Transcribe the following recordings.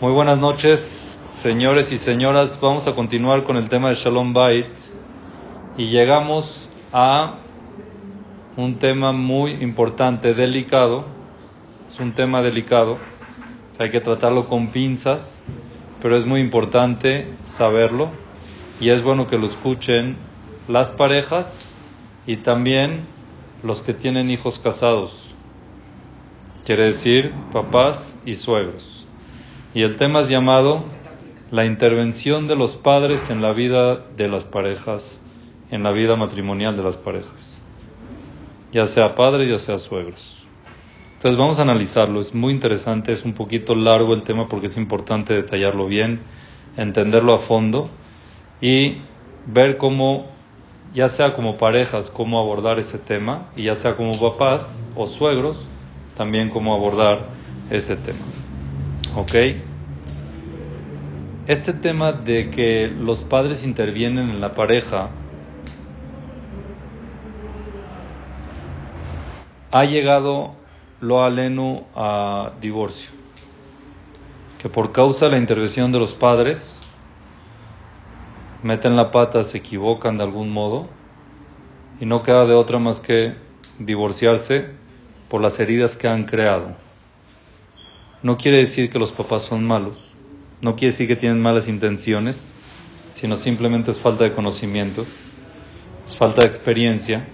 Muy buenas noches, señores y señoras. Vamos a continuar con el tema de Shalom Bait y llegamos a un tema muy importante, delicado. Es un tema delicado, hay que tratarlo con pinzas, pero es muy importante saberlo y es bueno que lo escuchen las parejas y también los que tienen hijos casados. Quiere decir papás y suegros. Y el tema es llamado la intervención de los padres en la vida de las parejas, en la vida matrimonial de las parejas, ya sea padres, ya sea suegros. Entonces vamos a analizarlo, es muy interesante, es un poquito largo el tema porque es importante detallarlo bien, entenderlo a fondo y ver cómo, ya sea como parejas, cómo abordar ese tema y ya sea como papás o suegros, también cómo abordar ese tema. Este tema de que los padres intervienen en la pareja ha llegado lo aleno a divorcio. Que por causa de la intervención de los padres meten la pata, se equivocan de algún modo y no queda de otra más que divorciarse por las heridas que han creado. No quiere decir que los papás son malos, no quiere decir que tienen malas intenciones, sino simplemente es falta de conocimiento, es falta de experiencia.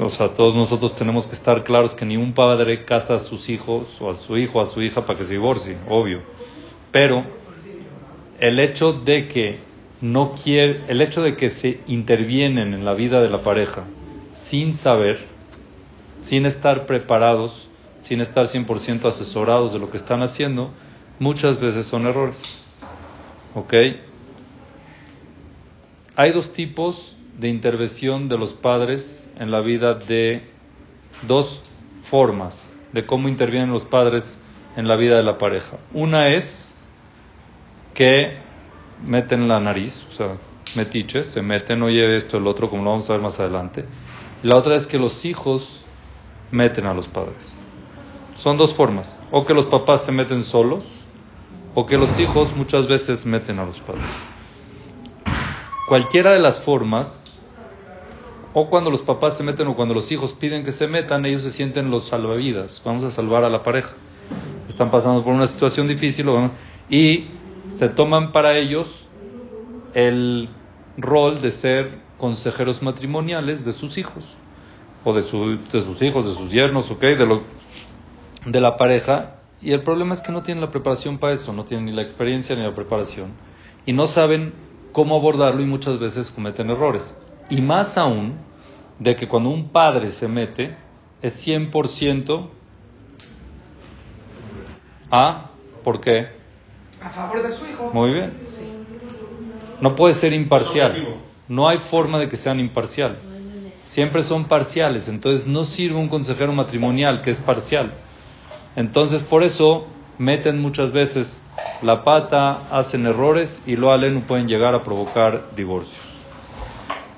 O sea, todos nosotros tenemos que estar claros que ni un padre casa a sus hijos o a su hijo o a su hija para que se divorcie, obvio. Pero el hecho de que no quiere, el hecho de que se intervienen en la vida de la pareja sin saber, sin estar preparados, sin estar 100% asesorados de lo que están haciendo, muchas veces son errores. ¿Ok? Hay dos tipos de intervención de los padres en la vida de dos formas de cómo intervienen los padres en la vida de la pareja. Una es que meten la nariz, o sea, metiches, se meten, oye esto, el otro, como lo vamos a ver más adelante. La otra es que los hijos meten a los padres. Son dos formas. O que los papás se meten solos, o que los hijos muchas veces meten a los padres. Cualquiera de las formas, o cuando los papás se meten o cuando los hijos piden que se metan, ellos se sienten los salvavidas. Vamos a salvar a la pareja. Están pasando por una situación difícil y se toman para ellos el rol de ser consejeros matrimoniales de sus hijos o de, de sus hijos, de sus yernos, ¿ok? De lo, de la pareja y el problema es que no tienen la preparación para eso, no tienen ni la experiencia ni la preparación y no saben cómo abordarlo y muchas veces cometen errores. Y más aún de que cuando un padre se mete es 100% a, ¿por qué? A favor de su hijo. Muy bien. No puede ser imparcial. No hay forma de que sean imparcial. Siempre son parciales. Entonces no sirve un consejero matrimonial que es parcial. Entonces por eso meten muchas veces la pata, hacen errores y lo no pueden llegar a provocar divorcios.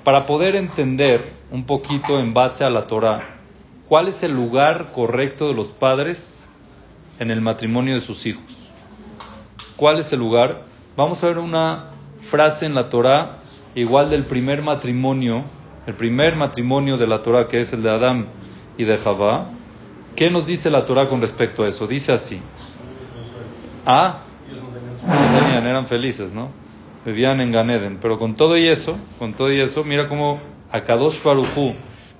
Para poder entender un poquito en base a la Torah, ¿cuál es el lugar correcto de los padres en el matrimonio de sus hijos? ¿Cuál es el lugar? Vamos a ver una frase en la Torah igual del primer matrimonio, el primer matrimonio de la Torah que es el de Adán y de Javá, ¿Qué nos dice la Torah con respecto a eso? Dice así. Ah, eran felices, ¿no? Vivían en Ganeden. Pero con todo y eso, con todo y eso, mira cómo Akadosh Barujú,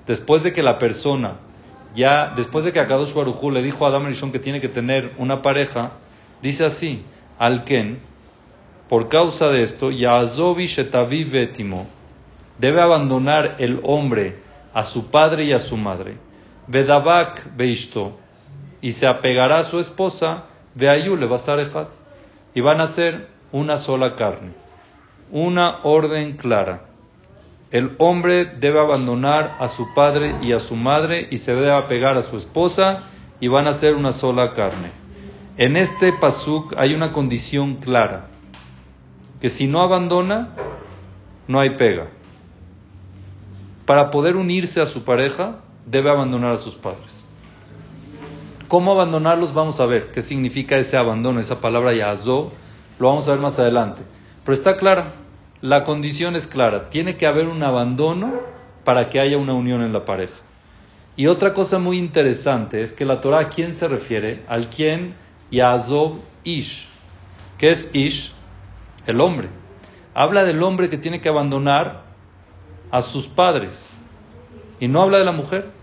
después de que la persona, ya, después de que Akadosh Barujú le dijo a Adam que tiene que tener una pareja, dice así, Alken, por causa de esto, Yazovi Shetavi Vetimo, debe abandonar el hombre a su padre y a su madre Vedabak Beishto, y se apegará a su esposa, de Ayule Basarejat, y van a ser una sola carne. Una orden clara. El hombre debe abandonar a su padre y a su madre y se debe apegar a su esposa y van a ser una sola carne. En este pasuk hay una condición clara, que si no abandona, no hay pega. Para poder unirse a su pareja, debe abandonar a sus padres. cómo abandonarlos vamos a ver qué significa ese abandono, esa palabra yazó, lo vamos a ver más adelante. Pero está clara, la condición es clara, tiene que haber un abandono para que haya una unión en la pareja. Y otra cosa muy interesante es que la Torah, ¿a quién se refiere? Al quien Yazov Ish. ¿Qué es Ish? El hombre. Habla del hombre que tiene que abandonar a sus padres. Y no habla de la mujer.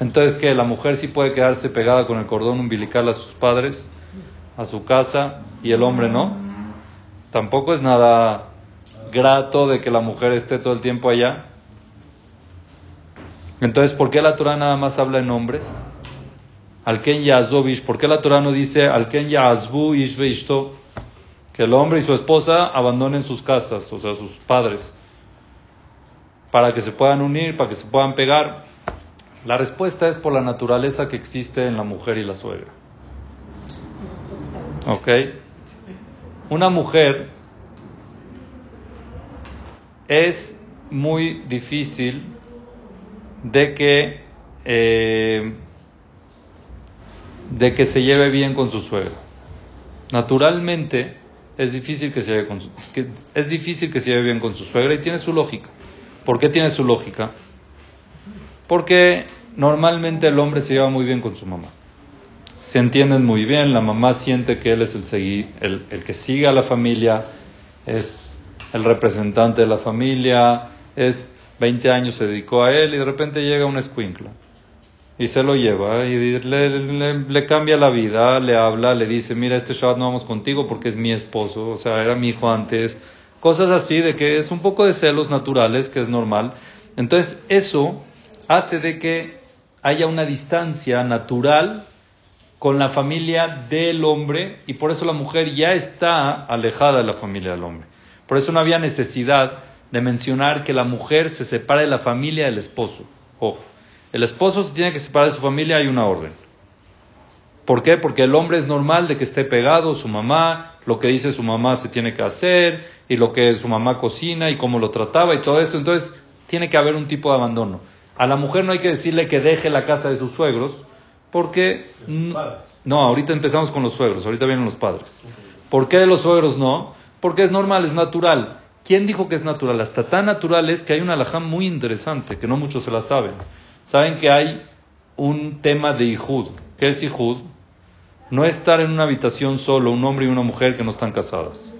Entonces, que la mujer sí puede quedarse pegada con el cordón umbilical a sus padres, a su casa, y el hombre no. Tampoco es nada grato de que la mujer esté todo el tiempo allá. Entonces, ¿por qué la Torah nada más habla en hombres? Alken Yazovish, ¿por qué la Torah no dice Alken Yazbu Ishto? Que el hombre y su esposa abandonen sus casas, o sea, sus padres, para que se puedan unir, para que se puedan pegar. La respuesta es por la naturaleza que existe en la mujer y la suegra. ¿Ok? Una mujer es muy difícil de que, eh, de que se lleve bien con su suegra. Naturalmente es difícil que se lleve con es difícil que se lleve bien con su suegra y tiene su lógica. ¿Por qué tiene su lógica? Porque normalmente el hombre se lleva muy bien con su mamá. Se entienden muy bien, la mamá siente que él es el, el, que sigue a la familia, es el representante de la familia, es 20 años se dedicó a él y de repente llega una escuincla y se lo lleva y le, cambia la vida, le habla, le dice, mira, este Shabbat no vamos contigo porque es mi esposo, o sea, era mi hijo antes, cosas así de que es un poco de celos naturales, que es normal. Entonces, eso hace de que haya una distancia natural con la familia del hombre y por eso la mujer ya está alejada de la familia del hombre. Por eso no había necesidad de mencionar que la mujer se separa de la familia del esposo. Ojo, el esposo se tiene que separar de su familia, hay una orden. ¿Por qué? Porque el hombre es normal de que esté pegado, su mamá, lo que dice su mamá se tiene que hacer, y lo que su mamá cocina y cómo lo trataba y todo esto. Entonces, tiene que haber un tipo de abandono. A la mujer no hay que decirle que deje la casa de sus suegros, porque... No, ahorita empezamos con los suegros, ahorita vienen los padres. ¿Por qué de los suegros no? Porque es normal, es natural. ¿Quién dijo que es natural? Hasta tan natural es que hay una alajá muy interesante, que no muchos se la saben. Saben que hay un tema de Ijud. ¿Qué es Ijud? No estar en una habitación solo, un hombre y una mujer que no están casadas.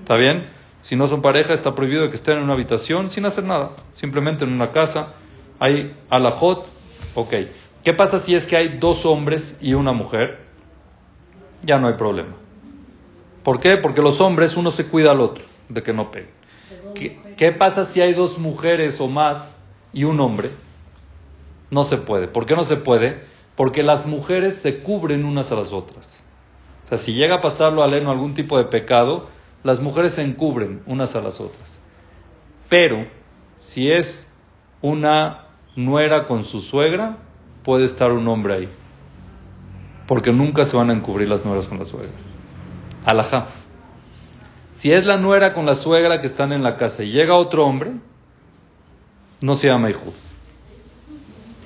¿Está bien? Si no son pareja, está prohibido que estén en una habitación sin hacer nada. Simplemente en una casa. Hay alajot. Ok. ¿Qué pasa si es que hay dos hombres y una mujer? Ya no hay problema. ¿Por qué? Porque los hombres uno se cuida al otro de que no pegue. ¿Qué, pasa si hay dos mujeres o más y un hombre? No se puede. ¿Por qué no se puede? Porque las mujeres se cubren unas a las otras. O sea, si llega a pasarlo a Leno algún tipo de pecado, las mujeres se encubren unas a las otras. Pero si es una nuera con su suegra, puede estar un hombre ahí. Porque nunca se van a encubrir las nueras con las suegras. Alajá. Si es la nuera con la suegra que están en la casa y llega otro hombre, no se llama hijo.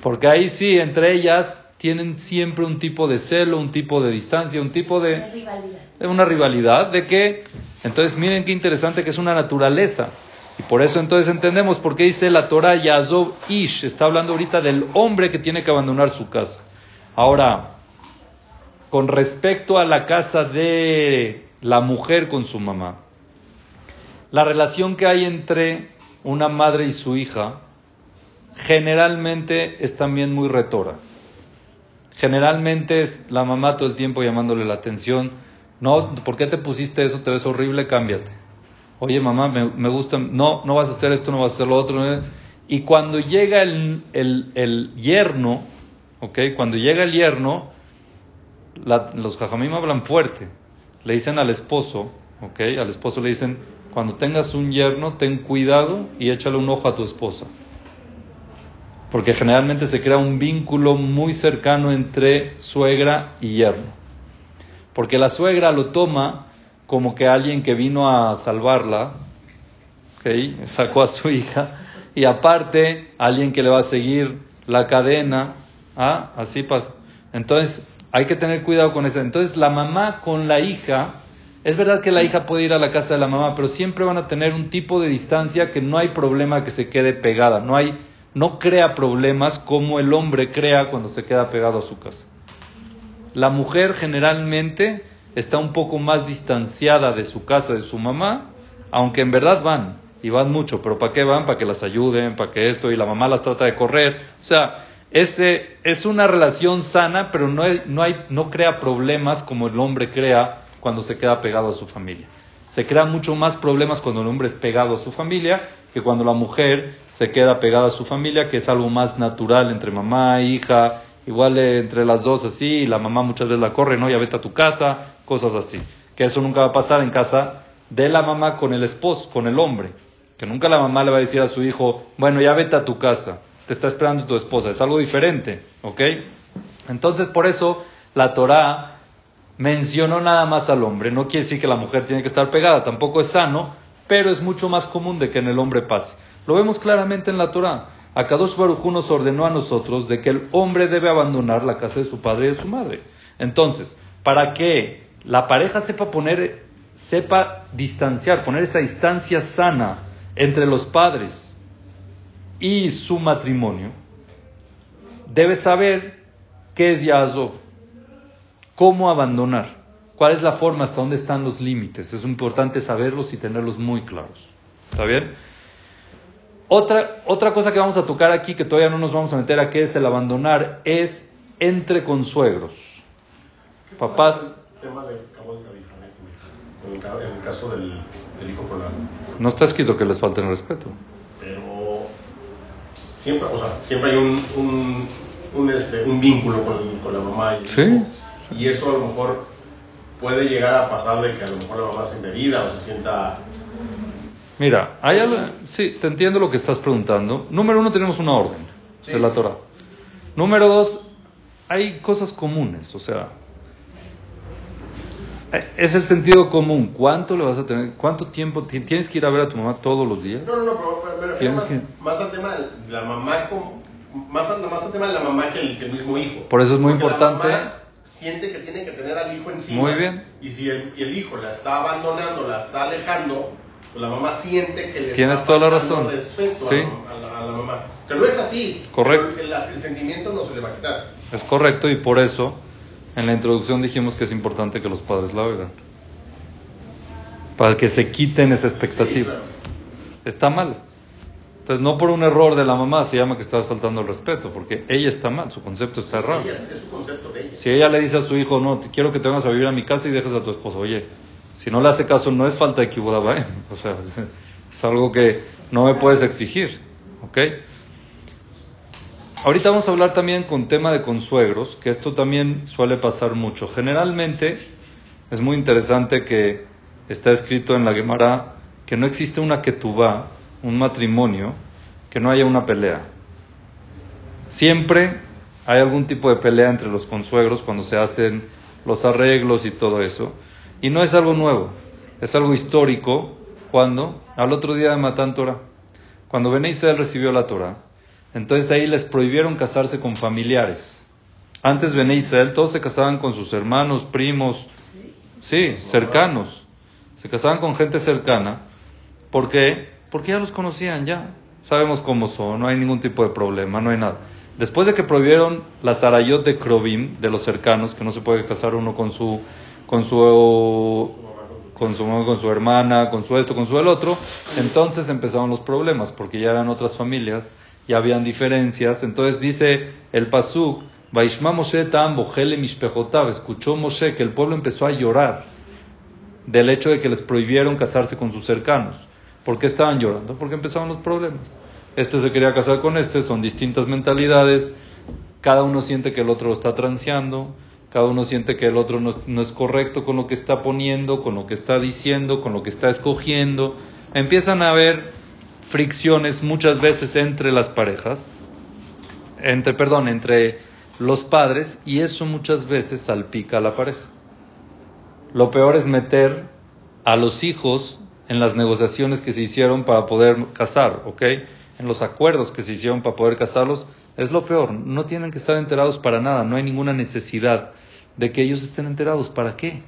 Porque ahí sí, entre ellas tienen siempre un tipo de celo, un tipo de distancia, un tipo de, rivalidad. de una rivalidad, de que, entonces miren qué interesante que es una naturaleza. Y por eso entonces entendemos por qué dice la Torah Yazov Ish, está hablando ahorita del hombre que tiene que abandonar su casa. Ahora, con respecto a la casa de la mujer con su mamá, la relación que hay entre una madre y su hija generalmente es también muy retora. Generalmente es la mamá todo el tiempo llamándole la atención. No, ¿por qué te pusiste eso? Te ves horrible, cámbiate. Oye, mamá, me, gusta. No, no vas a hacer esto, no vas a hacer lo otro. Y cuando llega el, el, yerno, ¿ok? Cuando llega el yerno, los jajamim hablan fuerte. Le dicen al esposo, ¿ok? Al esposo le dicen, cuando tengas un yerno, ten cuidado y échale un ojo a tu esposa. Porque generalmente se crea un vínculo muy cercano entre suegra y yerno. Porque la suegra lo toma como que alguien que vino a salvarla, ¿okay? sacó a su hija, y aparte alguien que le va a seguir la cadena ¿Ah? Así pasa. Entonces, hay que tener cuidado con eso. Entonces, la mamá con la hija, es verdad que la hija puede ir a la casa de la mamá, pero siempre van a tener un tipo de distancia que no hay problema que se quede pegada. No hay, no crea problemas como el hombre crea cuando se queda pegado a su casa. La mujer generalmente está un poco más distanciada de su casa, de su mamá, aunque en verdad van, y van mucho, pero ¿para qué van? Para que las ayuden, para que esto, y la mamá las trata de correr. O sea, ese, es una relación sana, pero no, no, hay, no crea problemas como el hombre crea cuando se queda pegado a su familia. Se crea mucho más problemas cuando el hombre es pegado a su familia que cuando la mujer se queda pegada a su familia, que es algo más natural entre mamá hija, igual entre las dos así, la mamá muchas veces la corre, no, ya vete a tu casa, cosas así. Que eso nunca va a pasar en casa de la mamá con el esposo, con el hombre. Que nunca la mamá le va a decir a su hijo, bueno, ya vete a tu casa te está esperando tu esposa, es algo diferente, ¿ok? Entonces por eso la Torah mencionó nada más al hombre, no quiere decir que la mujer tiene que estar pegada, tampoco es sano, pero es mucho más común de que en el hombre pase. Lo vemos claramente en la Torah. Akadosh Baruj nos ordenó a nosotros de que el hombre debe abandonar la casa de su padre y de su madre. Entonces, para que la pareja sepa poner, sepa distanciar, poner esa distancia sana entre los padres y su matrimonio, debe saber qué es Yazov, cómo abandonar, cuál es la forma, hasta dónde están los límites. Es importante saberlos y tenerlos muy claros. ¿Está bien? Otra, otra cosa que vamos a tocar aquí, que todavía no nos vamos a meter a qué es el abandonar, es entre consuegros. Papás. En el caso del, hijo No está escrito que les falte el respeto siempre, o sea, siempre hay un, un, este, un vínculo con, con, la mamá. Y, ¿Sí? y eso a lo mejor puede llegar a pasar de que a lo mejor la mamá se siente herida o se sienta... Mira, hay algo, sí, te entiendo lo que estás preguntando. Número uno, tenemos una orden de la Torah. Número dos, hay cosas comunes, o sea, es el sentido común. ¿Cuánto le vas a tener? ¿Cuánto tiempo tienes que ir a ver a tu mamá todos los días? No, no, no, pero, más, más, al tema de la mamá, más, al, más al tema de la mamá que el, mismo hijo. Por eso es muy importante. La mamá siente que tiene que tener al hijo encima. Muy bien. Y si el, el hijo la está abandonando, la está alejando, pues la mamá siente que le Tienes está toda la razón. respeto sí. a, la, mamá. Que no es así. Correcto. El, el sentimiento no se le va a quitar. Es correcto y por eso en la introducción dijimos que es importante que los padres la oigan. Para que se quiten esa expectativa. Está mal. Entonces, no por un error de la mamá se llama que estás faltando el respeto, porque ella está mal, su concepto está errado. Si ella le dice a su hijo, no, quiero que te vengas a vivir a mi casa y dejes a tu esposo, oye, si no le hace caso, no es falta de kibudaba, ¿eh? o sea, es algo que no me puedes exigir, ¿ok? Ahorita vamos a hablar también con tema de consuegros, que esto también suele pasar mucho. Generalmente es muy interesante que está escrito en la Gemara que no existe una ketubá, un matrimonio, que no haya una pelea. Siempre hay algún tipo de pelea entre los consuegros cuando se hacen los arreglos y todo eso. Y no es algo nuevo, es algo histórico cuando, al otro día de Matán Torah, cuando Ben recibió la Torah, entonces ahí les prohibieron casarse con familiares. Antes Bene Israel todos se casaban con sus hermanos, primos, sí, cercanos. Se casaban con gente cercana. ¿Por qué? Porque ya los conocían, ya. Sabemos cómo son, no hay ningún tipo de problema, no hay nada. Después de que prohibieron la Sarayot de Krovim, de los cercanos, que no se puede casar uno con su, con su, con su, con su hermana, con su esto, con su el otro, entonces empezaron los problemas, porque ya eran otras familias ya habían diferencias. Entonces dice el Pasuk, Vaishma Moshe Tam escuchó Moshe que el pueblo empezó a llorar del hecho de que les prohibieron casarse con sus cercanos. ¿Por qué estaban llorando? Porque empezaban los problemas. Este se quería casar con este, son distintas mentalidades, cada uno siente que el otro lo está transeando, cada uno siente que el otro no, es correcto con lo que está poniendo, con lo que está diciendo, con lo que está escogiendo. Empiezan a haber fricciones muchas veces entre las parejas, entre, perdón, entre los padres y eso muchas veces salpica a la pareja. Lo peor es meter a los hijos en las negociaciones que se hicieron para poder casar, ¿ok? En los acuerdos que se hicieron para poder casarlos, Es lo peor, no tienen que estar enterados para nada, no hay ninguna necesidad de que ellos estén enterados. ¿Para qué?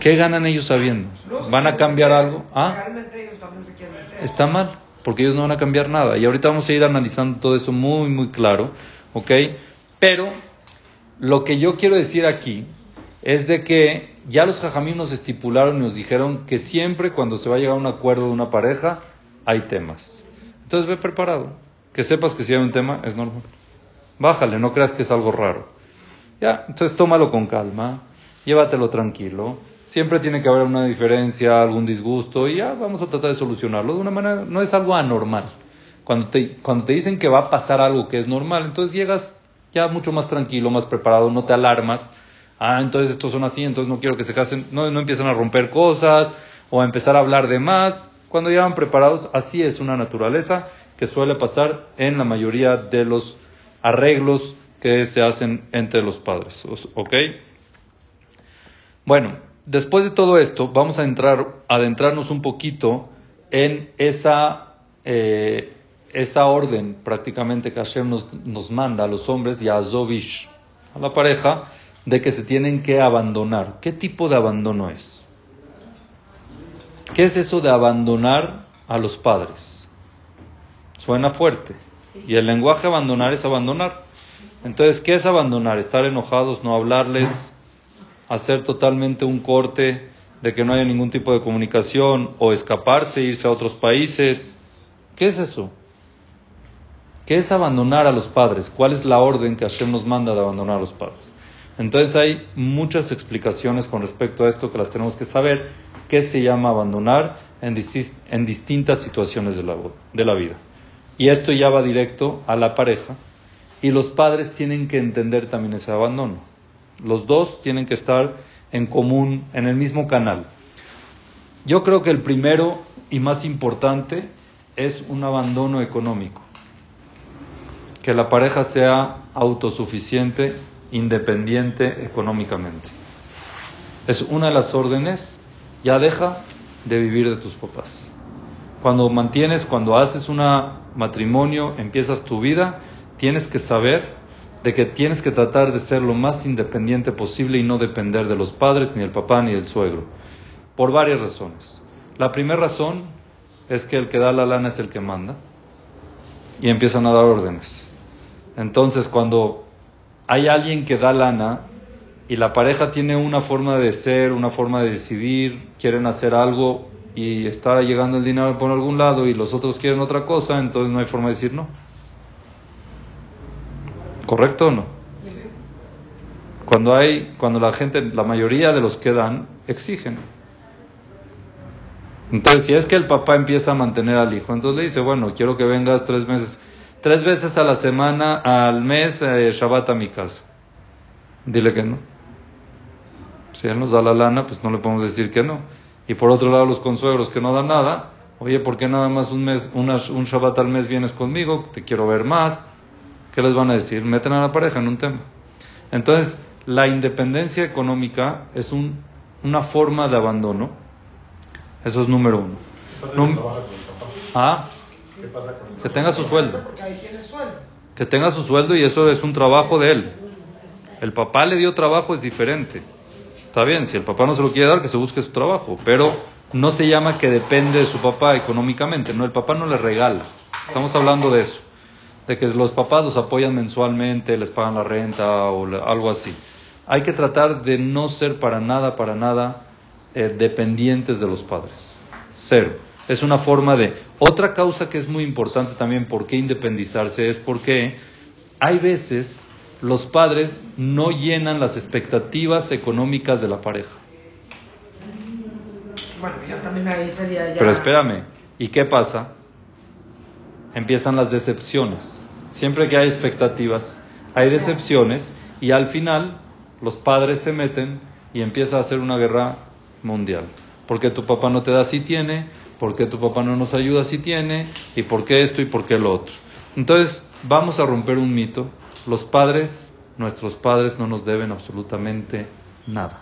¿Qué ganan ellos sabiendo? ¿Van a cambiar algo? ¿Ah? Está mal, porque ellos no van a cambiar nada. Y ahorita vamos a ir analizando todo eso muy, muy claro, ¿ok? Pero lo que yo quiero decir aquí es de que ya los jajamim nos estipularon y nos dijeron que siempre cuando se va a llegar a un acuerdo de una pareja hay temas. Entonces ve preparado, que sepas que si hay un tema es normal. Bájale, no creas que es algo raro. Ya, entonces tómalo con calma, llévatelo tranquilo. Siempre tiene que haber una diferencia, algún disgusto y ya vamos a tratar de solucionarlo de una manera, no es algo anormal. Cuando te, cuando te dicen que va a pasar algo que es normal, entonces llegas ya mucho más tranquilo, más preparado, no te alarmas. Ah, entonces estos son así, entonces no quiero que se casen, no, no empiezan a romper cosas o a empezar a hablar de más. Cuando ya van preparados, así es una naturaleza que suele pasar en la mayoría de los arreglos que se hacen entre los padres. ¿Ok? Bueno, después de todo esto, vamos a entrar, adentrarnos un poquito en esa eh, esa orden prácticamente que Hashem nos, manda a los hombres y a Zovish, a la pareja, de que se tienen que abandonar. ¿Qué tipo de abandono es? ¿Qué es eso de abandonar a los padres? Suena fuerte. Y el lenguaje abandonar es abandonar. Entonces, ¿qué es abandonar? Estar enojados, no hablarles, hacer totalmente un corte de que no haya ningún tipo de comunicación o escaparse, irse a otros países. ¿Qué es eso? ¿Qué es abandonar a los padres? ¿Cuál es la orden que Hashem nos manda de abandonar a los padres? Entonces hay muchas explicaciones con respecto a esto que las tenemos que saber. ¿Qué se llama abandonar en, distintas situaciones de la, de la vida? Y esto ya va directo a la pareja. Y los padres tienen que entender también ese abandono. Los dos tienen que estar en común, en el mismo canal. Yo creo que el primero y más importante es un abandono económico que la pareja sea autosuficiente, independiente económicamente. Es una de las órdenes, ya deja de vivir de tus papás. Cuando mantienes, cuando haces un matrimonio, empiezas tu vida, tienes que saber de que tienes que tratar de ser lo más independiente posible y no depender de los padres, ni del papá, ni del suegro. Por varias razones. La primera razón es que el que da la lana es el que manda y empiezan a dar órdenes. Entonces, cuando hay alguien que da lana y la pareja tiene una forma de ser, una forma de decidir, quieren hacer algo y está llegando el dinero por algún lado y los otros quieren otra cosa, entonces no hay forma de decir no. ¿Correcto o no? Cuando hay, cuando la gente, la mayoría de los que dan, exigen. Entonces, si es que el papá empieza a mantener al hijo, entonces le dice, bueno, quiero que vengas tres meses tres veces a la semana, al mes, eh, Shabbat a mi casa. Dile que no. Si él nos da la lana, pues no le podemos decir que no. Y por otro lado, los consuegros que no dan nada, oye, ¿por qué nada más un mes, un Shabbat al mes vienes conmigo? Te quiero ver más. ¿Qué les van a decir? Meten a la pareja en un tema. Entonces, la independencia económica es un, una forma de abandono. Eso es número uno. ¿Ah? Que tenga su sueldo. Que tenga su sueldo y eso es un trabajo de él. El papá le dio trabajo, es diferente. Está bien, si el papá no se lo quiere dar, que se busque su trabajo. Pero no se llama que depende de su papá económicamente. No, el papá no le regala. Estamos hablando de eso. De que los papás los apoyan mensualmente, les pagan la renta o algo así. Hay que tratar de no ser para nada, para nada eh, dependientes de los padres. Cero. Es una forma de... Otra causa que es muy importante también, ¿por qué independizarse? Es porque hay veces los padres no llenan las expectativas económicas de la pareja. Bueno, yo también ahí sería ya... Pero espérame, ¿y qué pasa? Empiezan las decepciones. Siempre que hay expectativas, hay decepciones y al final los padres se meten y empieza a hacer una guerra mundial. Porque tu papá no te da si tiene, ¿Por qué tu papá no nos ayuda si tiene? ¿Y por qué esto y por qué lo otro? Entonces, vamos a romper un mito. Los padres, nuestros padres, no nos deben absolutamente nada.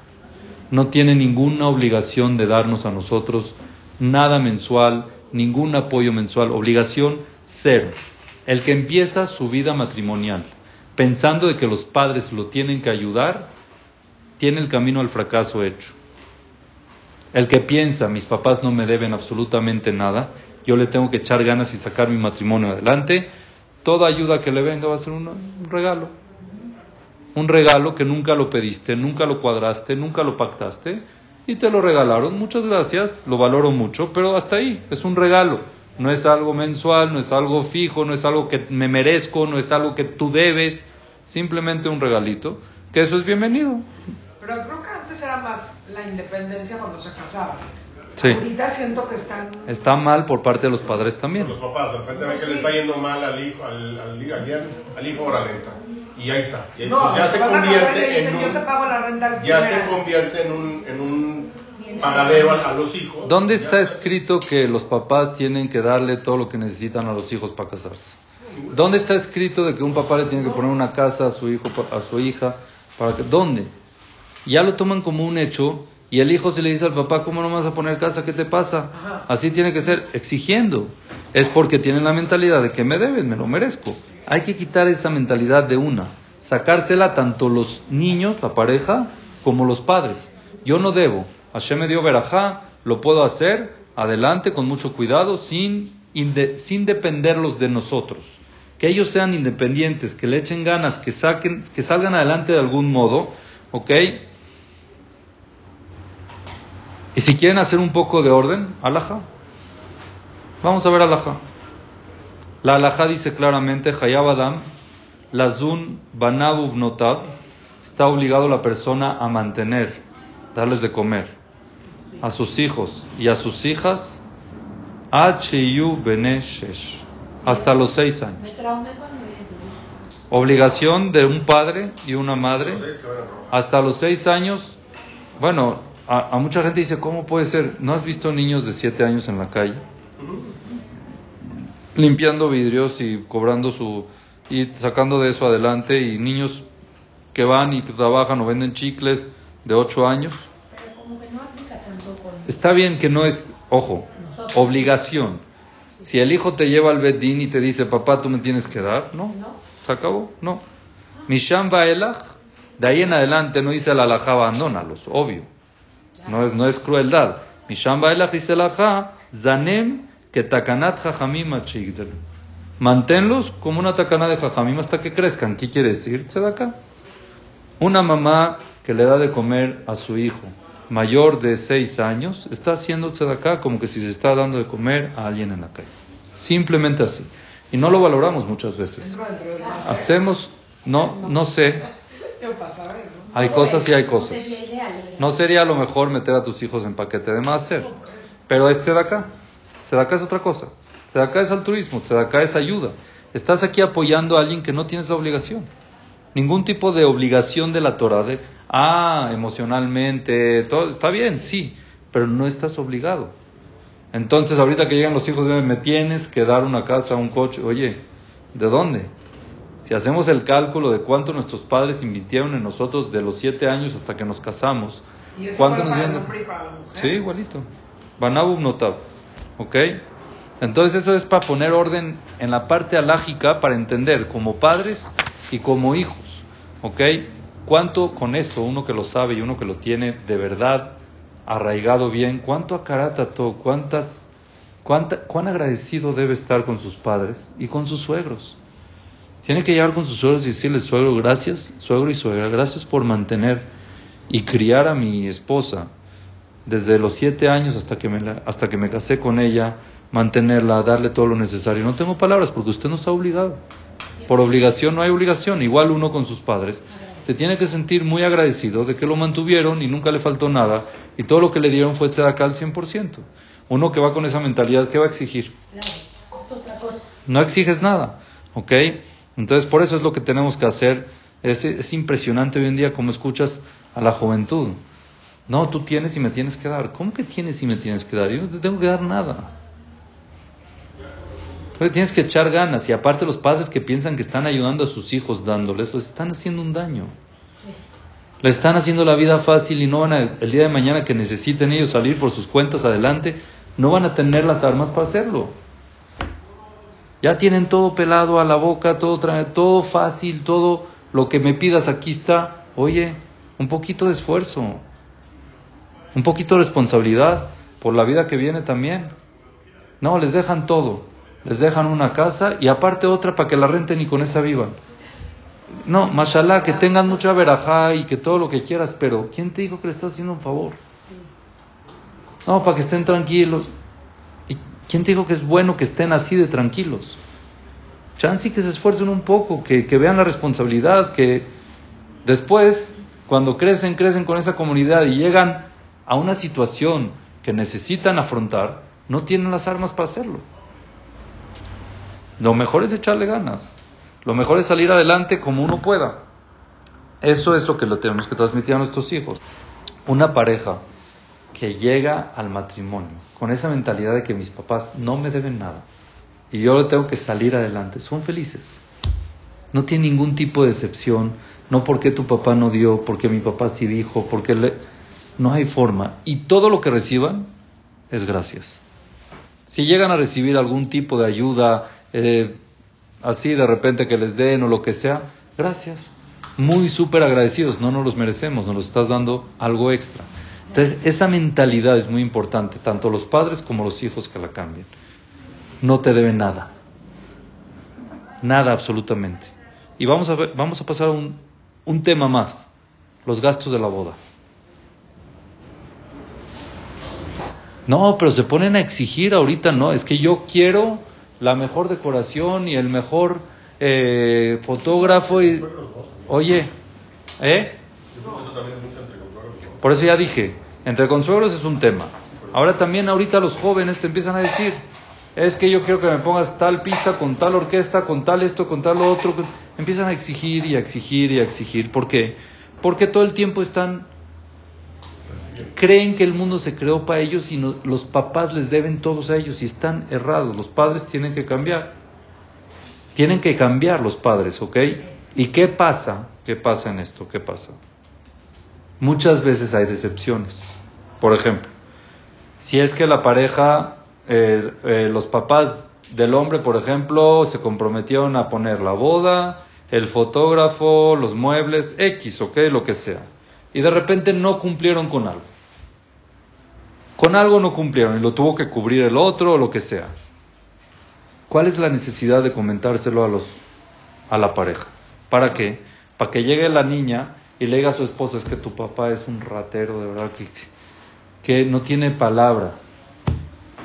No tienen ninguna obligación de darnos a nosotros nada mensual, ningún apoyo mensual, obligación cero. El que empieza su vida matrimonial pensando de que los padres lo tienen que ayudar, tiene el camino al fracaso hecho. El que piensa, mis papás no me deben absolutamente nada, yo le tengo que echar ganas y sacar mi matrimonio adelante, toda ayuda que le venga va a ser un regalo. Un regalo que nunca lo pediste, nunca lo cuadraste, nunca lo pactaste y te lo regalaron. Muchas gracias, lo valoro mucho, pero hasta ahí, es un regalo. No es algo mensual, no es algo fijo, no es algo que me merezco, no es algo que tú debes, simplemente un regalito, que eso es bienvenido. Pero creo que antes era más la independencia cuando se casaban. Sí. Ahorita siento que están... Está mal por parte de los padres también. Los papás, de repente ven que le está yendo mal al hijo, al, al, al, al hijo o la renta. Y ahí está. Y no, pues ya se convierte en un, yo te pago la renta Ya se convierte en un, en un pagadero a, a, los hijos. ¿Dónde está escrito que los papás tienen que darle todo lo que necesitan a los hijos para casarse? ¿Dónde está escrito de que un papá le tiene que poner una casa a su hijo, a su hija? Para que, ¿Dónde? Ya lo toman como un hecho y el hijo se le dice al papá, ¿cómo no vas a poner casa? ¿Qué te pasa? Así tiene que ser, exigiendo. Es porque tienen la mentalidad de que me deben, me lo merezco. Hay que quitar esa mentalidad de una, sacársela tanto los niños, la pareja, como los padres. Yo no debo. Hashem me dio verajá, lo puedo hacer, adelante, con mucho cuidado, sin, sin dependerlos de nosotros. Que ellos sean independientes, que le echen ganas, que, saquen, que salgan adelante de algún modo, ¿ok? Y si quieren hacer un poco de orden, alhaja. Vamos a ver alhaja. La alhaja dice claramente, Hayab Adam, Lazun Banabu Notab, está obligado la persona a mantener, darles de comer a sus hijos y a sus hijas, H.U. Beneshesh, hasta los seis años. Obligación de un padre y una madre hasta los seis años. Bueno, a, mucha gente dice, ¿cómo puede ser? ¿No has visto niños de siete años en la calle? Limpiando vidrios y cobrando su... y sacando de eso adelante y niños que van y trabajan o venden chicles de ocho años. Está bien que no es, ojo, obligación. Si el hijo te lleva al bedín y te dice, papá, tú me tienes que dar, no, se acabó, no. Misham Baelach, de ahí en adelante no dice la alajá, abandónalos, obvio. No es, no es crueldad. Misham Baelach dice la Zanem que takanat jajamim Manténlos como una takana de jajamim hasta que crezcan. ¿Qué quiere decir? acá Una mamá que le da de comer a su hijo mayor de seis años está haciendo acá como que si se está dando de comer a alguien en la calle. Simplemente así. Y no lo valoramos muchas veces. Hacemos, no, no sé. Hay cosas y hay cosas. No sería lo mejor meter a tus hijos en paquete de máster. Pero es acá acá es otra cosa. acá es altruismo. acá es ayuda. Estás aquí apoyando a alguien que no tienes la obligación. Ningún tipo de obligación de la Torah de, ah, emocionalmente, todo está bien, sí, pero no estás obligado. Entonces, ahorita que llegan los hijos, me tienes que dar una casa, un coche. Oye, ¿de dónde? Si hacemos el cálculo de cuánto nuestros padres invirtieron en nosotros de los siete años hasta que nos casamos, ¿cuánto nos dieron? Sí, igualito. Banabub notab. ¿Ok? Entonces, eso es para poner orden en la parte alágica para entender como padres y como hijos. ¿Ok? ¿Cuánto con esto, uno que lo sabe y uno que lo tiene de verdad arraigado bien, cuánto acaratato, cuántas, cuánta, cuán agradecido debe estar con sus padres y con sus suegros? Tiene que llegar con sus suegros y decirle, suegro, gracias, suegro y suegra, gracias por mantener y criar a mi esposa desde los siete años hasta que me, hasta que me casé con ella, mantenerla, darle todo lo necesario. No tengo palabras porque usted no está obligado. Por obligación no hay obligación, igual uno con sus padres. Se tiene que sentir muy agradecido de que lo mantuvieron y nunca le faltó nada y todo lo que le dieron fue acá al 100%. Uno que va con esa mentalidad, ¿qué va a exigir? No exiges nada, ¿ok? Entonces por eso es lo que tenemos que hacer. Es, es impresionante hoy en día como escuchas a la juventud. No, tú tienes y me tienes que dar. ¿Cómo que tienes y me tienes que dar? Yo no te tengo que dar nada tienes que echar ganas. Y aparte los padres que piensan que están ayudando a sus hijos dándoles, pues están haciendo un daño. Le están haciendo la vida fácil y no van a, el día de mañana que necesiten ellos salir por sus cuentas adelante, no van a tener las armas para hacerlo. Ya tienen todo pelado a la boca, todo, todo fácil, todo lo que me pidas aquí está. Oye, un poquito de esfuerzo, un poquito de responsabilidad por la vida que viene también. No, les dejan todo. Les dejan una casa y aparte otra para que la renten y con esa vivan. No, mashallah, que tengan mucha verajá y que todo lo que quieras, pero ¿quién te dijo que le estás haciendo un favor? No, para que estén tranquilos. ¿Y quién te dijo que es bueno que estén así de tranquilos? Chance que se esfuercen un poco, que, que vean la responsabilidad, que después, cuando crecen, crecen con esa comunidad y llegan a una situación que necesitan afrontar, no tienen las armas para hacerlo. Lo mejor es echarle ganas. Lo mejor es salir adelante como uno pueda. Eso es lo que lo tenemos que transmitir a nuestros hijos. Una pareja que llega al matrimonio con esa mentalidad de que mis papás no me deben nada y yo tengo que salir adelante, son felices. No tiene ningún tipo de excepción, no porque tu papá no dio, porque mi papá sí dijo, porque le... no hay forma. Y todo lo que reciban es gracias. Si llegan a recibir algún tipo de ayuda, eh, así de repente que les den o lo que sea, gracias. Muy súper agradecidos, no nos los merecemos, nos los estás dando algo extra. Entonces, esa mentalidad es muy importante, tanto los padres como los hijos que la cambien. No te deben nada. Nada absolutamente. Y vamos a, ver, vamos a pasar a un, un tema más, los gastos de la boda. No, pero se ponen a exigir ahorita, no, es que yo quiero la mejor decoración y el mejor eh, fotógrafo. Y, oye, ¿eh? Por eso ya dije, entre consuegros es un tema. Ahora también ahorita los jóvenes te empiezan a decir, es que yo quiero que me pongas tal pista con tal orquesta, con tal esto, con tal otro. Empiezan a exigir y a exigir y a exigir. ¿Por qué? Porque todo el tiempo están creen que el mundo se creó para ellos y los papás les deben todos a ellos y están errados. Los padres tienen que cambiar. Tienen que cambiar los padres, ¿ok? ¿Y qué pasa? ¿Qué pasa en esto? ¿Qué pasa? Muchas veces hay decepciones. Por ejemplo, si es que la pareja, eh, eh, los papás del hombre, por ejemplo, se comprometieron a poner la boda, el fotógrafo, los muebles, X, ¿ok? Lo que sea y de repente no cumplieron con algo. Con algo no cumplieron y lo tuvo que cubrir el otro o lo que sea. ¿Cuál es la necesidad de comentárselo a los a la pareja? ¿Para qué? Para que llegue la niña y le diga a su esposo, es que tu papá es un ratero, de verdad, que, que no tiene palabra.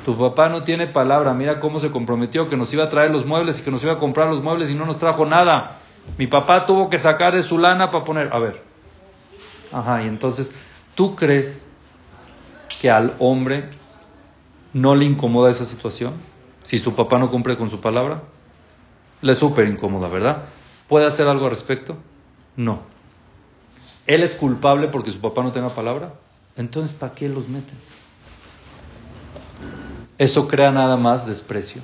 Tu papá no tiene palabra, mira cómo se comprometió que nos iba a traer los muebles y que nos iba a comprar los muebles y no nos trajo nada. Mi papá tuvo que sacar de su lana para poner, a ver, Ajá, y entonces, ¿tú crees que al hombre no le incomoda esa situación? Si su papá no cumple con su palabra, le súper incómoda, ¿verdad? ¿Puede hacer algo al respecto? No. ¿Él es culpable porque su papá no tenga palabra? Entonces, ¿para qué los meten? Eso crea nada más desprecio.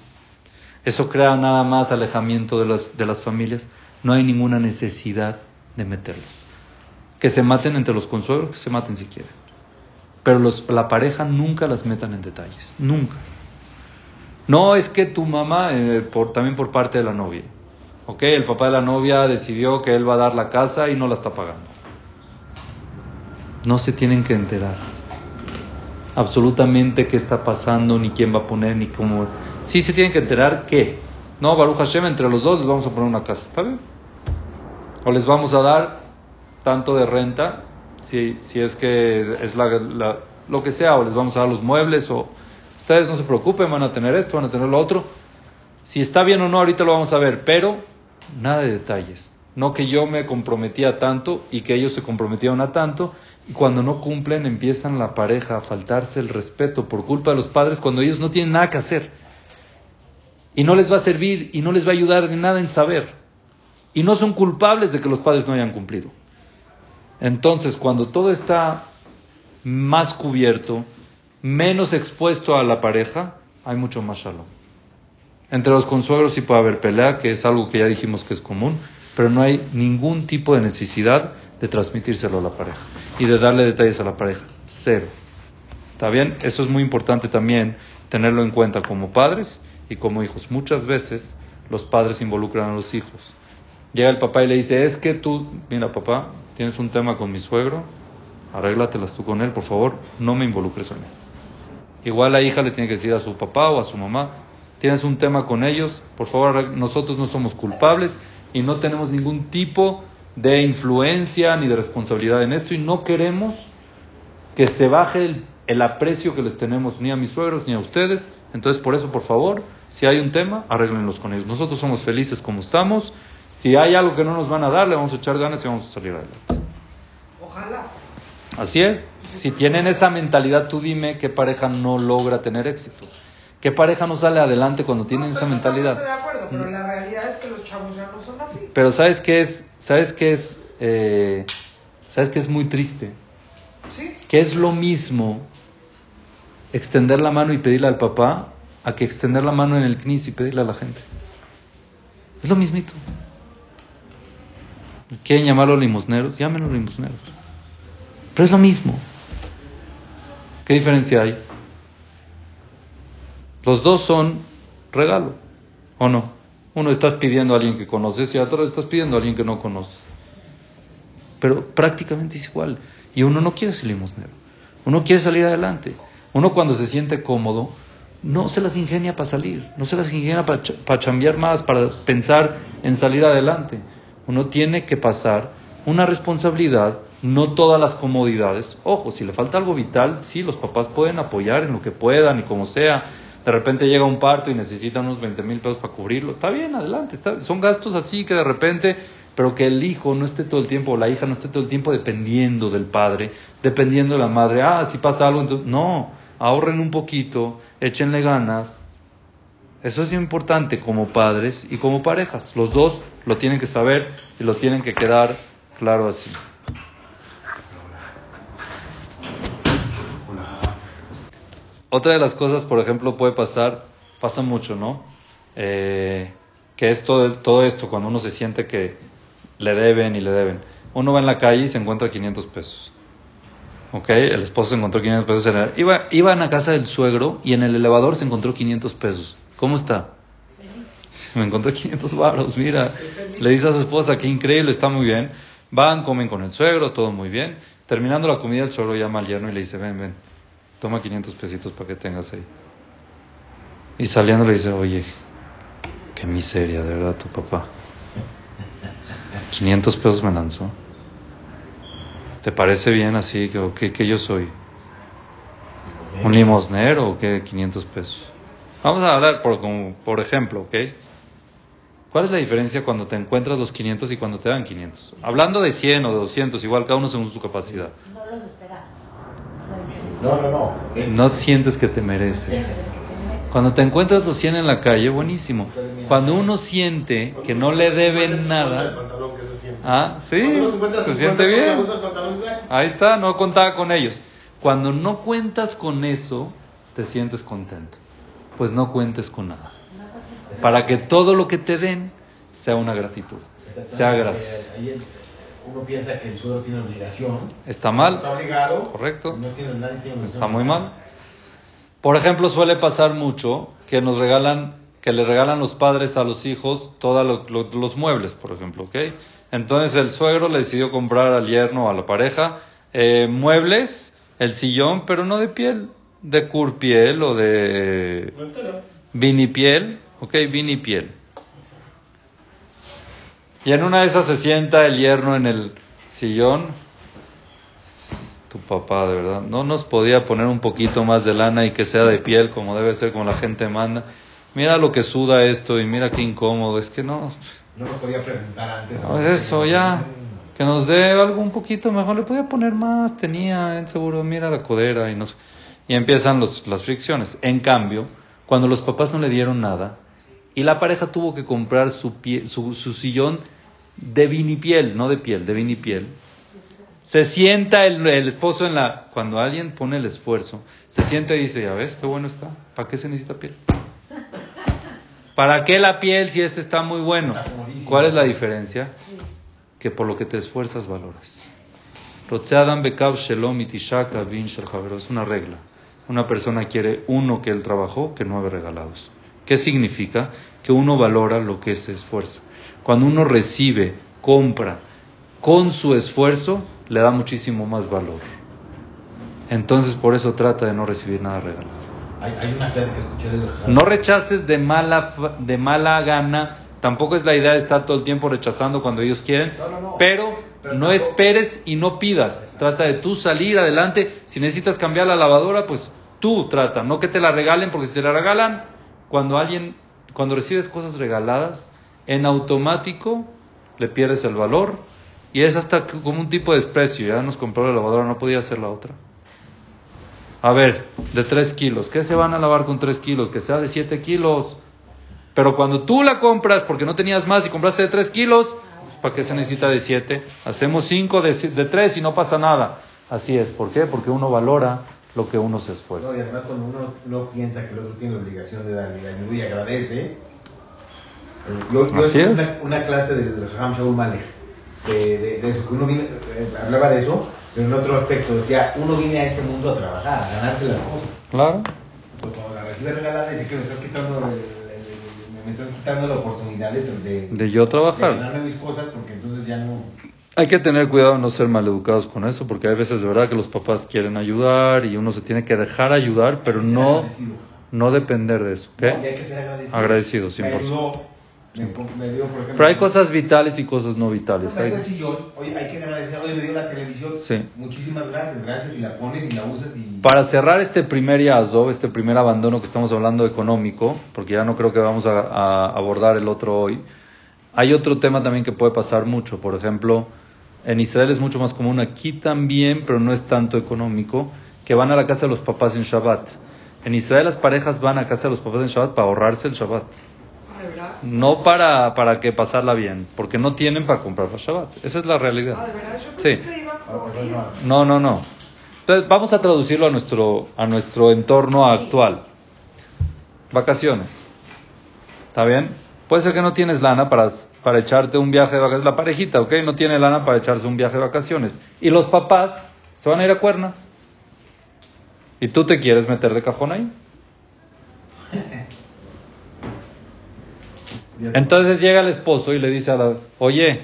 Eso crea nada más alejamiento de las, de las familias. No hay ninguna necesidad de meterlos que se maten entre los consuegros, que se maten si quieren. Pero la pareja nunca las metan en detalles, nunca. No es que tu mamá, eh, por, también por parte de la novia, ¿ok? El papá de la novia decidió que él va a dar la casa y no la está pagando. No se tienen que enterar absolutamente qué está pasando, ni quién va a poner, ni cómo. Sí se tienen que enterar que, no, Baruch Hashem, entre los dos les vamos a poner una casa, ¿está bien? O les vamos a dar tanto de renta, si, si es que es, la, lo que sea, o les vamos a dar los muebles, o ustedes no se preocupen, van a tener esto, van a tener lo otro. Si está bien o no, ahorita lo vamos a ver, pero nada de detalles. No que yo me comprometía tanto y que ellos se comprometieron a tanto, y cuando no cumplen empiezan la pareja a faltarse el respeto por culpa de los padres cuando ellos no tienen nada que hacer. Y no les va a servir y no les va a ayudar de nada en saber. Y no son culpables de que los padres no hayan cumplido. Entonces, cuando todo está más cubierto, menos expuesto a la pareja, hay mucho más shalom. Entre los consuegros sí puede haber pelea, que es algo que ya dijimos que es común, pero no hay ningún tipo de necesidad de transmitírselo a la pareja y de darle detalles a la pareja. Cero. ¿Está bien? Eso es muy importante también tenerlo en cuenta como padres y como hijos. Muchas veces los padres involucran a los hijos. Llega el papá y le dice, es que tú, mira papá, tienes un tema con mi suegro, arréglatelas tú con él, por favor, no me involucres en él. Igual la hija le tiene que decir a su papá o a su mamá, tienes un tema con ellos, por favor, nosotros no somos culpables y no tenemos ningún tipo de influencia ni de responsabilidad en esto y no queremos que se baje el, aprecio que les tenemos ni a mis suegros ni a ustedes. Entonces, por eso, por favor, si hay un tema, arréglenlos con ellos. Nosotros somos felices como estamos. Si hay algo que no nos van a dar, le vamos a echar ganas y vamos a salir adelante. Ojalá. Así es. Si tienen esa mentalidad, tú dime qué pareja no logra tener éxito. ¿Qué pareja no sale adelante cuando tienen esa mentalidad? De acuerdo, pero la realidad es que los chavos ya no son así. Pero sabes qué es, sabes qué es, eh, sabes qué es muy triste. ¿Sí? Que es lo mismo extender la mano y pedirle al papá a que extender la mano en el knis y pedirle a la gente. Es lo mismito. ¿Quieren llamarlo limosneros? Llámenlo limosneros. Pero es lo mismo. ¿Qué diferencia hay? Los dos son regalo, ¿o no? Uno estás pidiendo a alguien que conoces y otro estás pidiendo a alguien que no conoces. Pero prácticamente es igual. Y uno no quiere ser limosnero. Uno quiere salir adelante. Uno cuando se siente cómodo, no se las ingenia para salir, no se las ingenia para, para chambear más, para pensar en salir adelante. Uno tiene que pasar una responsabilidad, no todas las comodidades. Ojo, si le falta algo vital, sí, los papás pueden apoyar en lo que puedan y como sea, de repente llega un parto y necesita unos 20 mil pesos para cubrirlo, está bien, adelante, son gastos así que de repente, pero que el hijo no esté todo el tiempo, o la hija no esté todo el tiempo dependiendo del padre, dependiendo de la madre, ah, si pasa algo, entonces, no, ahorren un poquito, échenle ganas. Eso es importante como padres y como parejas. Los dos lo tienen que saber y lo tienen que quedar claro así. Otra de las cosas, por ejemplo, puede pasar, pasa mucho, ¿no? Eh, que es todo, todo, esto, cuando uno se siente que le deben y le deben. Uno va en la calle y se encuentra 500 pesos. ¿Ok? El esposo encontró 500 pesos. En el, iba, iba a la casa del suegro y en el elevador se encontró 500 pesos. ¿Cómo está? Me encontré 500 baros, mira. Le dice a su esposa, qué increíble, está muy bien. Van, comen con el suegro, todo muy bien. Terminando la comida, el suegro llama al yerno y le dice, ven, ven, toma 500 pesitos para que tengas ahí. Y saliendo le dice, oye, qué miseria, de verdad, tu papá. 500 pesos me lanzó. ¿Te parece bien así? ¿Qué, qué yo soy? ¿Un limosnero o qué? 500 pesos. Vamos a hablar, por, como, por ejemplo, ¿ok? ¿Cuál es la diferencia cuando te encuentras los 500 y cuando te dan 500? Hablando de 100 o de 200, igual cada uno según su capacidad. No los espera. No, no, no. No sientes que te mereces. Cuando te encuentras los 100 en la calle, buenísimo. Cuando uno siente que no le deben nada, ah, sí, se siente bien. Ahí está, no contaba con ellos. Cuando no cuentas con eso, te sientes contento. Pues no cuentes con nada. Para que todo lo que te den sea una gratitud, sea gracias. Uno piensa que el suegro tiene obligación. Está mal. Está obligado. Correcto. No tiene, nadie tiene obligación. Está muy mal. Por ejemplo, suele pasar mucho que nos regalan, que le regalan los padres a los hijos todos lo, los muebles, por ejemplo, ¿ok? Entonces el suegro le decidió comprar al yerno o a la pareja eh, muebles, el sillón, pero no de piel, de curpiel o de vinipiel, ¿ok? Vinipiel. Y en una de esas se sienta el yerno en el sillón. Tu papá, de verdad. No nos podía poner un poquito más de lana y que sea de piel como debe ser, como la gente manda. Mira lo que suda esto y mira qué incómodo. Es que no. No lo podía preguntar antes. No, eso ya. Que nos dé algo un poquito mejor. Le podía poner más. Tenía, en seguro, mira la codera y nos. Y empiezan los, las fricciones. En cambio, cuando los papás no le dieron nada y la pareja tuvo que comprar su, pie, su, su sillón de vinipiel, no de piel, de vinipiel. Se sienta el, el, esposo en la... Cuando alguien pone el esfuerzo, se sienta y dice, ya ves, qué bueno está. ¿Para qué se necesita piel? ¿Para qué la piel si este está muy bueno? ¿Cuál es la diferencia? Que por lo que te esfuerzas valoras. Es una regla. Una persona quiere uno que él trabajó que nueve regalados. ¿Qué significa? Que uno valora lo que se esfuerza. Cuando uno recibe, compra con su esfuerzo, le da muchísimo más valor. Entonces por eso trata de no recibir nada regalado. Hay, una clase que escuché de No rechaces de mala, de mala gana. Tampoco es la idea de estar todo el tiempo rechazando cuando ellos quieren. Pero, no esperes y no pidas. Trata de tú salir adelante. Si necesitas cambiar la lavadora, pues tú trata. No que te la regalen, porque si te la regalan, cuando alguien, cuando recibes cosas regaladas, en automático le pierdes el valor. Y es hasta como un tipo de desprecio. Ya nos compró la lavadora, no podía hacer la otra. A ver, de 3 kilos. ¿Qué se van a lavar con 3 kilos? Que sea de 7 kilos. Pero cuando tú la compras porque no tenías más y compraste de 3 kilos, ¿para qué se necesita de 7? Hacemos 5 de, de 3 y no pasa nada. Así es. ¿Por qué? Porque uno valora lo que uno se esfuerza. No, y además cuando uno no piensa que el otro tiene la obligación de darle ayuda y agradece. Eh, yo, yo Así es. Una, una, clase del Ram Shaul Malek, de, de, eso, que uno eh, hablaba de eso, pero en otro aspecto decía, uno viene a este mundo a trabajar, a ganarse las cosas. Claro. Pues cuando la recibe regalada dice que me estás quitando, me estás quitando la oportunidad de, de, yo trabajar. De ganarme mis cosas porque entonces ya no... Hay que tener cuidado de no ser maleducados con eso, porque hay veces de verdad que los papás quieren ayudar y uno se tiene que dejar ayudar, pero no, no depender de eso. ¿Qué? hay que ser agradecido. Agradecido, 100%. Me, me dio, por ejemplo, Pero hay cosas vitales y cosas no vitales. No, sillón, oye, hay que agradecer, oye, me dio la televisión. Sí. Muchísimas gracias, gracias, y la pones y la usas. Y... Para cerrar este primer Yazov, este primer abandono que estamos hablando económico, porque ya no creo que vamos a, a, abordar el otro hoy, hay otro tema también que puede pasar mucho. Por ejemplo, en Israel es mucho más común, aquí también, pero no es tanto económico, que van a la casa de los papás en Shabbat. En Israel las parejas van a casa de los papás en Shabbat para ahorrarse el Shabbat. No para, para que pasarla bien, porque no tienen para comprar para Shabbat. Esa es la realidad. Ah, ¿de verdad? Yo Sí. que iba No, no, no. Entonces, vamos a traducirlo a nuestro, a nuestro entorno actual. Vacaciones. ¿Está bien? Puede ser que no tienes lana para, para echarte un viaje de vacaciones. La parejita, ¿ok? No tiene lana para echarse un viaje de vacaciones. Y los papás se van a ir a cuerna. ¿Y tú te quieres meter de cajón ahí? Entonces llega el esposo y le dice a la, oye,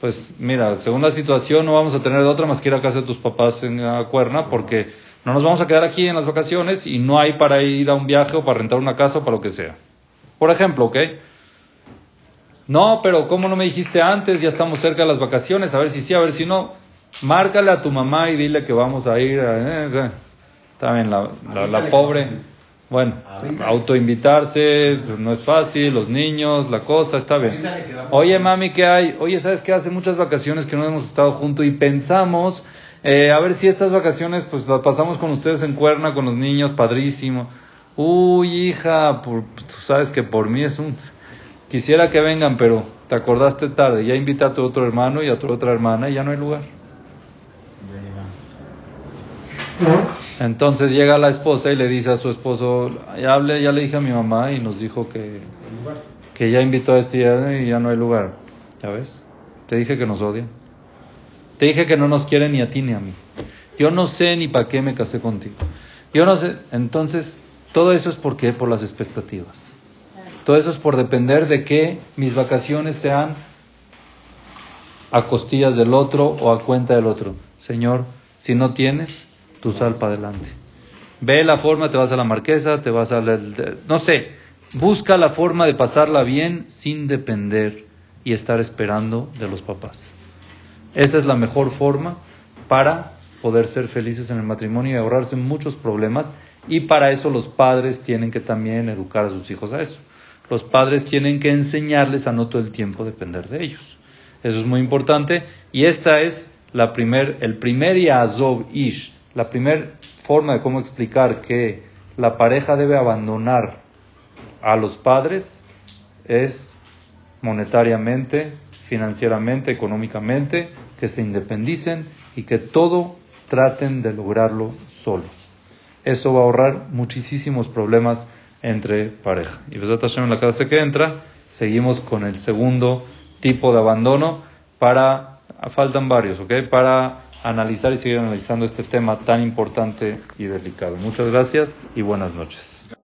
pues mira, según la situación no vamos a tener de otra más que ir a casa de tus papás en la cuerna porque no nos vamos a quedar aquí en las vacaciones y no hay para ir a un viaje o para rentar una casa o para lo que sea. Por ejemplo, ¿ok? No, pero ¿cómo no me dijiste antes? Ya estamos cerca de las vacaciones, a ver si sí, a ver si no. Márcale a tu mamá y dile que vamos a ir. A... Eh, eh. Está bien, la, la, la pobre. Bueno, autoinvitarse no es fácil, los niños, la cosa, está bien. Oye, mami, ¿qué hay? Oye, ¿sabes qué? Hace muchas vacaciones que no hemos estado juntos y pensamos, eh, a ver si estas vacaciones pues las pasamos con ustedes en Cuerna, con los niños, padrísimo. Uy, hija, por, tú sabes que por mí es un... Quisiera que vengan, pero te acordaste tarde. Ya invita a tu otro hermano y a tu otra hermana y ya no hay lugar. Entonces llega la esposa y le dice a su esposo, ya, hablé, ya le dije a mi mamá y nos dijo que, que ya invitó a este y ya no hay lugar. ¿Ya ves? Te dije que nos odian. Te dije que no nos quieren ni a ti ni a mí. Yo no sé ni para qué me casé contigo. Yo no sé. Entonces, todo eso es porque por las expectativas. Todo eso es por depender de que mis vacaciones sean a costillas del otro o a cuenta del otro. Señor, si no tienes, tú sal para adelante. Ve la forma, te vas a la marquesa, te vas a... La, no sé, busca la forma de pasarla bien sin depender y estar esperando de los papás. Esa es la mejor forma para poder ser felices en el matrimonio y ahorrarse muchos problemas. Y para eso los padres tienen que también educar a sus hijos a eso. Los padres tienen que enseñarles a no todo el tiempo depender de ellos. Eso es muy importante. Y esta es la primer, el primer Yazov Ish, la primera forma de cómo explicar que la pareja debe abandonar a los padres es monetariamente, financieramente, económicamente, que se independicen y que todo traten de lograrlo solos. Eso va a ahorrar muchísimos problemas entre pareja. Y Besat Hashem en la clase que entra, seguimos con el segundo tipo de abandono para, faltan varios, ¿ok? Para analizar y seguir analizando este tema tan importante y delicado. Muchas gracias y buenas noches.